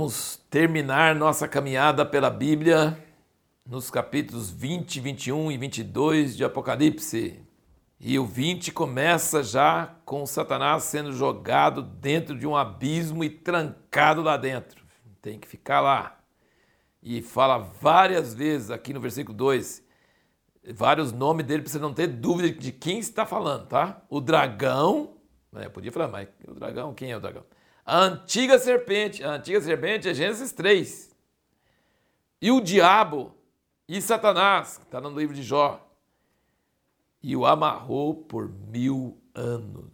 vamos terminar nossa caminhada pela Bíblia nos capítulos 20, 21 e 22 de Apocalipse. E o 20 começa já com Satanás sendo jogado dentro de um abismo e trancado lá dentro. Tem que ficar lá. E fala várias vezes aqui no versículo 2, vários nomes dele para você não ter dúvida de quem está falando, tá? O dragão, né, podia falar, mas o dragão, quem é o dragão? A antiga serpente, a antiga serpente é Gênesis 3. E o diabo e Satanás, que está no livro de Jó, e o amarrou por mil anos.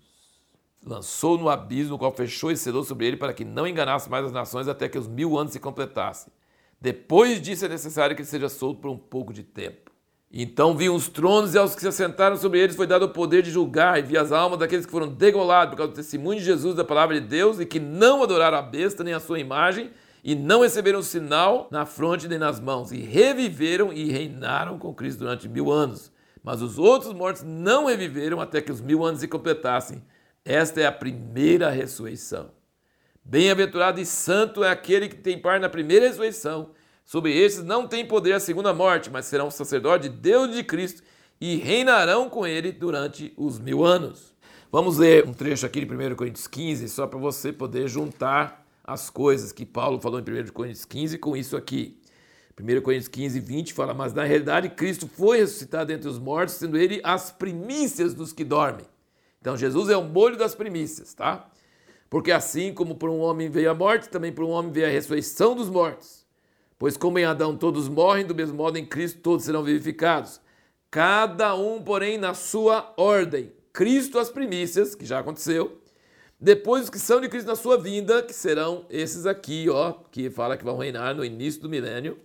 Lançou no abismo, o qual fechou e selou sobre ele para que não enganasse mais as nações até que os mil anos se completassem. Depois disso é necessário que ele seja solto por um pouco de tempo. Então vi os tronos e aos que se assentaram sobre eles foi dado o poder de julgar, e vi as almas daqueles que foram degolados por causa do testemunho de Jesus da palavra de Deus e que não adoraram a besta nem a sua imagem e não receberam sinal na fronte nem nas mãos, e reviveram e reinaram com Cristo durante mil anos. Mas os outros mortos não reviveram até que os mil anos se completassem. Esta é a primeira ressurreição. Bem-aventurado e santo é aquele que tem parte na primeira ressurreição. Sobre esses não tem poder a segunda morte, mas serão sacerdotes de Deus de Cristo e reinarão com ele durante os mil anos. Vamos ler um trecho aqui de 1 Coríntios 15, só para você poder juntar as coisas que Paulo falou em 1 Coríntios 15 com isso aqui. 1 Coríntios 15, 20 fala: Mas na realidade Cristo foi ressuscitado entre os mortos, sendo ele as primícias dos que dormem. Então Jesus é o molho das primícias, tá? Porque assim como por um homem veio a morte, também por um homem veio a ressurreição dos mortos. Pois como em Adão todos morrem, do mesmo modo em Cristo todos serão vivificados. Cada um, porém, na sua ordem. Cristo as primícias, que já aconteceu. Depois os que são de Cristo na sua vinda, que serão esses aqui, ó, que fala que vão reinar no início do milênio.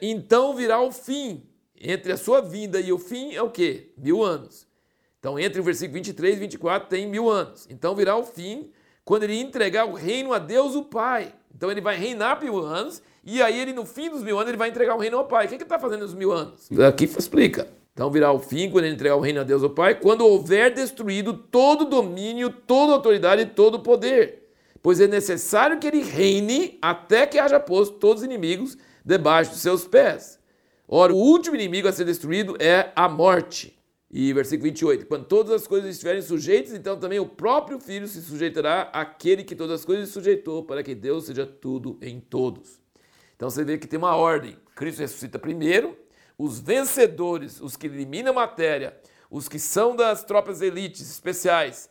Então virá o fim. Entre a sua vinda e o fim é o quê? Mil anos. Então, entre o versículo 23 e 24 tem mil anos. Então virá o fim quando ele entregar o reino a Deus o Pai. Então ele vai reinar mil anos, e aí ele, no fim dos mil anos, ele vai entregar o reino ao Pai. O que, ele está fazendo nos mil anos? Aqui explica. Então virá o fim quando ele entregar o reino a Deus o Pai, quando houver destruído todo domínio, toda autoridade e todo poder. Pois é necessário que ele reine até que haja posto todos os inimigos debaixo dos seus pés. Ora, o último inimigo a ser destruído é a morte. E versículo 28, quando todas as coisas estiverem sujeitas, então também o próprio Filho se sujeitará àquele que todas as coisas sujeitou, para que Deus seja tudo em todos. Então você vê que tem uma ordem. Cristo ressuscita primeiro, os vencedores, os que eliminam a matéria, os que são das tropas elites especiais,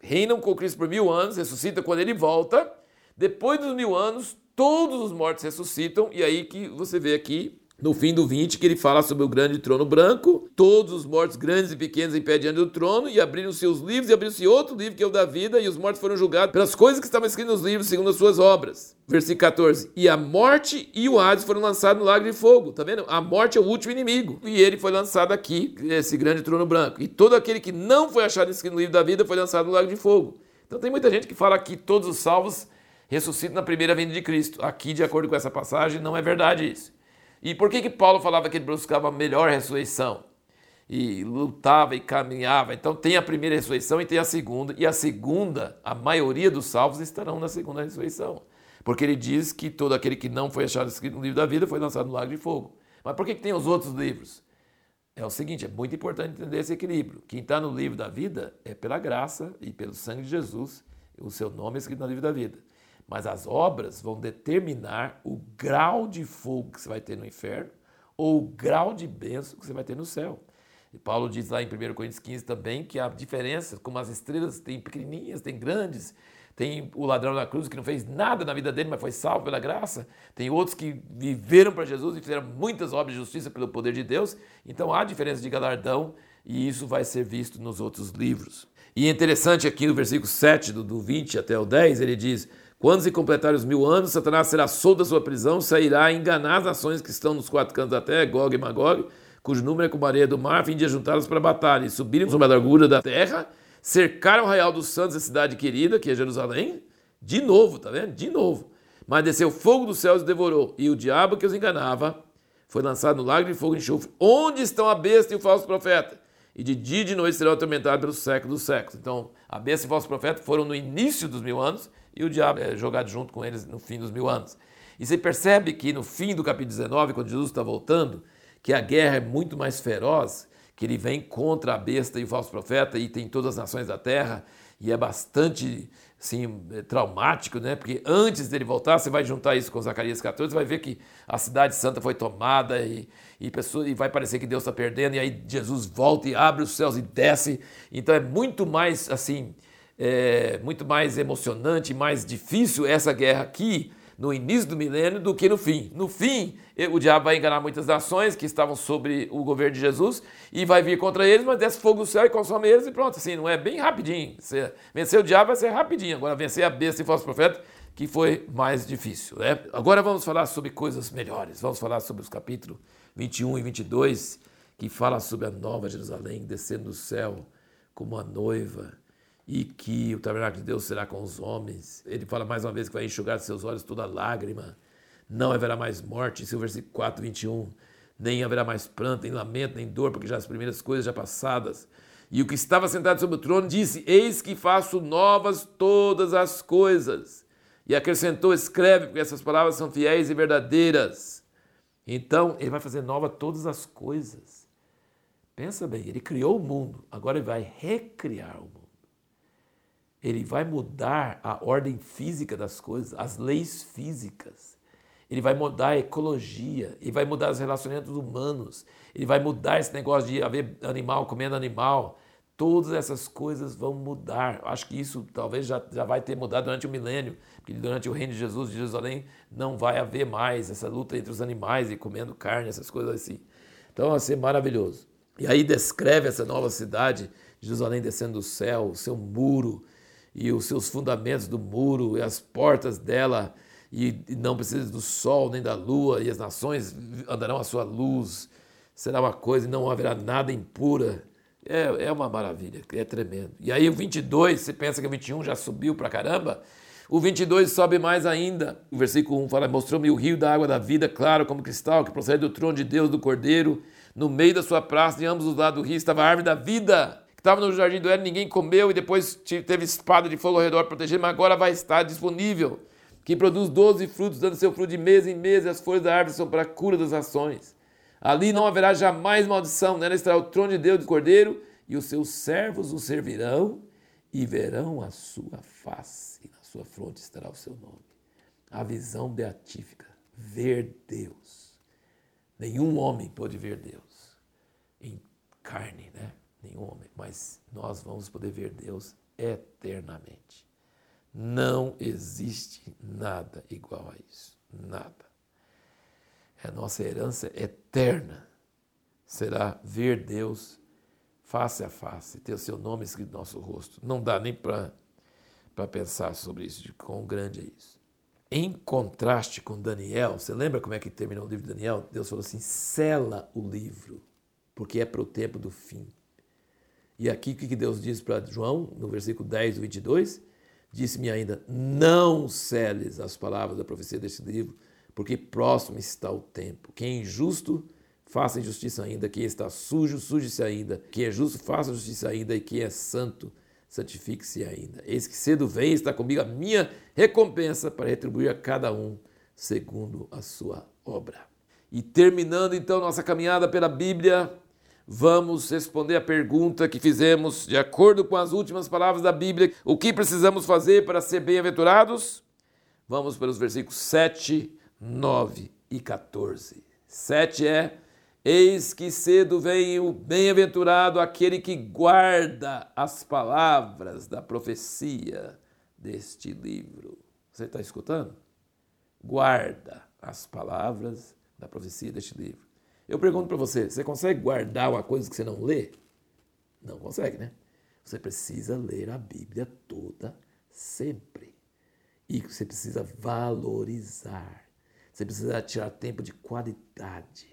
reinam com Cristo por mil anos, ressuscita quando ele volta. Depois dos mil anos, todos os mortos ressuscitam, e aí que você vê aqui no fim do 20, que ele fala sobre o grande trono branco, todos os mortos grandes e pequenos em pé diante do trono, e abriram seus livros, e abriu-se outro livro que é o da vida, e os mortos foram julgados pelas coisas que estavam escritas nos livros, segundo as suas obras. Versículo 14. E a morte e o Hades foram lançados no lago de fogo. Tá vendo? A morte é o último inimigo. E ele foi lançado aqui, esse grande trono branco. E todo aquele que não foi achado escrito no livro da vida foi lançado no lago de fogo. Então tem muita gente que fala que todos os salvos ressuscitam na primeira vinda de Cristo. Aqui, de acordo com essa passagem, não é verdade isso. E por que, que Paulo falava que ele buscava a melhor ressurreição? E lutava e caminhava. Então tem a primeira ressurreição e tem a segunda. E a segunda, a maioria dos salvos estarão na segunda ressurreição. Porque ele diz que todo aquele que não foi achado escrito no livro da vida foi lançado no lago de fogo. Mas por que, que tem os outros livros? É o seguinte, é muito importante entender esse equilíbrio. Quem está no livro da vida é pela graça e pelo sangue de Jesus. O seu nome é escrito no livro da vida. Mas as obras vão determinar o grau de fogo que você vai ter no inferno ou o grau de bênção que você vai ter no céu. E Paulo diz lá em 1 Coríntios 15 também que há diferenças, como as estrelas tem pequenininhas, tem grandes, tem o ladrão na cruz que não fez nada na vida dele, mas foi salvo pela graça. Tem outros que viveram para Jesus e fizeram muitas obras de justiça pelo poder de Deus. Então há diferença de galardão e isso vai ser visto nos outros livros. E é interessante aqui no versículo 7, do, do 20 até o 10, ele diz: quando se completarem os mil anos, Satanás será solto da sua prisão, sairá a enganar as nações que estão nos quatro cantos da terra, Gog e Magog, cujo número é como a areia do mar, a fim de juntá-las para a batalha, e subirem sobre a largura da terra, cercaram o arraial dos santos, a cidade querida, que é Jerusalém, de novo, tá vendo? De novo. Mas desceu fogo dos céus e devorou, e o diabo que os enganava foi lançado no lago de fogo e enxofre, onde estão a besta e o falso profeta. E de dia e de noite serão atormentados pelos séculos dos séculos. Então, a besta e o falso profeta foram no início dos mil anos, e o diabo é jogado junto com eles no fim dos mil anos. E você percebe que no fim do capítulo 19, quando Jesus está voltando, que a guerra é muito mais feroz, que ele vem contra a besta e o falso profeta e tem todas as nações da terra, e é bastante assim, é traumático, né? Porque antes dele voltar, você vai juntar isso com Zacarias 14, você vai ver que a cidade santa foi tomada e, e, pessoa, e vai parecer que Deus está perdendo, e aí Jesus volta e abre os céus e desce. Então é muito mais assim, é, muito mais emocionante, mais difícil essa guerra aqui no início do milênio do que no fim. No fim, o diabo vai enganar muitas nações que estavam sobre o governo de Jesus e vai vir contra eles, mas desce fogo do céu e consome eles e pronto. Assim, não é bem rapidinho. Você, vencer o diabo vai ser rapidinho. Agora, vencer a besta e falso profeta, que foi mais difícil. Né? Agora vamos falar sobre coisas melhores. Vamos falar sobre os capítulos 21 e 22, que fala sobre a nova Jerusalém descendo do céu como a noiva e que o tabernáculo de Deus será com os homens. Ele fala mais uma vez que vai enxugar de seus olhos toda lágrima. Não haverá mais morte, esse é o versículo 4, 21. Nem haverá mais pranto, nem lamento, nem dor, porque já as primeiras coisas já passadas. E o que estava sentado sobre o trono disse: Eis que faço novas todas as coisas. E acrescentou: Escreve, porque essas palavras são fiéis e verdadeiras. Então, ele vai fazer nova todas as coisas. Pensa bem, ele criou o mundo, agora ele vai recriar o mundo ele vai mudar a ordem física das coisas, as leis físicas. Ele vai mudar a ecologia, ele vai mudar os relacionamentos humanos, ele vai mudar esse negócio de haver animal comendo animal. Todas essas coisas vão mudar. Acho que isso talvez já, já vai ter mudado durante o milênio, porque durante o reino de Jesus de Jerusalém não vai haver mais essa luta entre os animais e comendo carne, essas coisas assim. Então vai ser maravilhoso. E aí descreve essa nova cidade, Jerusalém descendo do céu, o seu muro, e os seus fundamentos do muro e as portas dela, e não precisa do sol nem da lua, e as nações andarão à sua luz. Será uma coisa e não haverá nada impura. É, é uma maravilha, é tremendo. E aí o 22, você pensa que o 21 já subiu para caramba? O 22 sobe mais ainda. O versículo 1 fala: Mostrou-me o rio da água da vida, claro como cristal, que procede do trono de Deus, do Cordeiro. No meio da sua praça, de ambos os lados do rio, estava a árvore da vida estava no jardim do Éden, ninguém comeu e depois teve espada de fogo ao redor proteger, mas agora vai estar disponível. Que produz doze frutos, dando seu fruto de mês em mês, e as folhas da árvore são para a cura das ações. Ali não haverá jamais maldição, nela estará o trono de Deus do Cordeiro, e os seus servos o servirão e verão a sua face, e na sua fronte estará o seu nome. A visão beatífica, ver Deus. Nenhum homem pode ver Deus em carne, mas nós vamos poder ver Deus eternamente. Não existe nada igual a isso. Nada. A nossa herança eterna será ver Deus face a face, ter o seu nome escrito no nosso rosto. Não dá nem para pensar sobre isso, de quão grande é isso. Em contraste com Daniel, você lembra como é que terminou o livro de Daniel? Deus falou assim: sela o livro, porque é para o tempo do fim. E aqui o que Deus diz para João, no versículo 10 do 22? Disse-me ainda: Não celes as palavras da profecia deste livro, porque próximo está o tempo. Quem é injusto, faça injustiça ainda. Quem está sujo, suje-se ainda. Quem é justo, faça justiça ainda. E quem é santo, santifique-se ainda. Eis que cedo vem, está comigo a minha recompensa para retribuir a cada um segundo a sua obra. E terminando então nossa caminhada pela Bíblia, vamos responder a pergunta que fizemos de acordo com as últimas palavras da Bíblia. O que precisamos fazer para ser bem-aventurados? Vamos pelos versículos 7, 9 e 14. 7 é: Eis que cedo vem o bem-aventurado aquele que guarda as palavras da profecia deste livro. Você está escutando? Guarda as palavras da profecia deste livro. Eu pergunto para você: você consegue guardar uma coisa que você não lê? Não consegue, né? Você precisa ler a Bíblia toda, sempre. E você precisa valorizar. Você precisa tirar tempo de qualidade.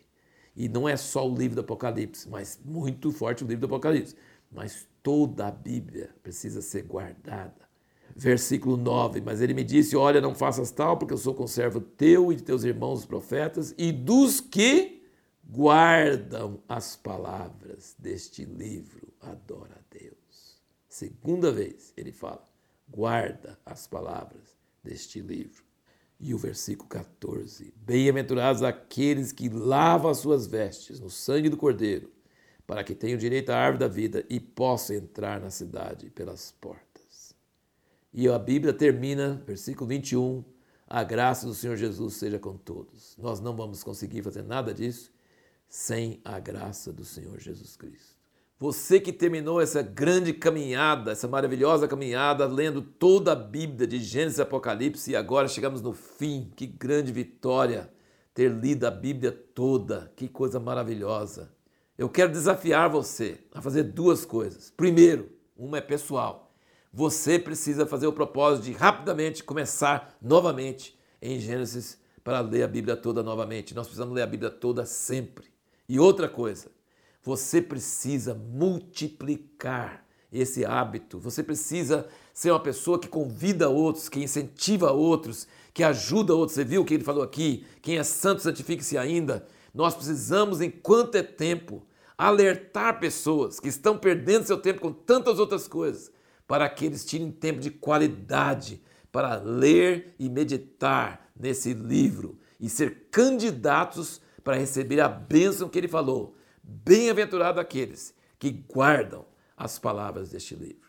E não é só o livro do Apocalipse, mas muito forte o livro do Apocalipse. Mas toda a Bíblia precisa ser guardada. Versículo 9: Mas ele me disse: Olha, não faças tal, porque eu sou conservo teu e de teus irmãos os profetas, e dos que guardam as palavras deste livro, adora a Deus. Segunda vez ele fala, guarda as palavras deste livro. E o versículo 14: Bem-aventurados aqueles que lavam as suas vestes no sangue do Cordeiro, para que tenham direito à árvore da vida e possam entrar na cidade pelas portas. E a Bíblia termina, versículo 21, a graça do Senhor Jesus seja com todos. Nós não vamos conseguir fazer nada disso sem a graça do Senhor Jesus Cristo. Você que terminou essa grande caminhada, essa maravilhosa caminhada, lendo toda a Bíblia de Gênesis e Apocalipse, e agora chegamos no fim. Que grande vitória ter lido a Bíblia toda. Que coisa maravilhosa. Eu quero desafiar você a fazer duas coisas. Primeiro, uma é pessoal. Você precisa fazer o propósito de rapidamente começar novamente em Gênesis para ler a Bíblia toda novamente. Nós precisamos ler a Bíblia toda sempre. E outra coisa, você precisa multiplicar esse hábito. Você precisa ser uma pessoa que convida outros, que incentiva outros, que ajuda outros. Você viu o que ele falou aqui? Quem é santo, santifique-se ainda. Nós precisamos, enquanto é tempo, alertar pessoas que estão perdendo seu tempo com tantas outras coisas, para que eles tirem tempo de qualidade para ler e meditar nesse livro e ser candidatos para receber a bênção que ele falou Bem-aventurado aqueles que guardam as palavras deste livro.